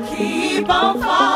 keep on falling.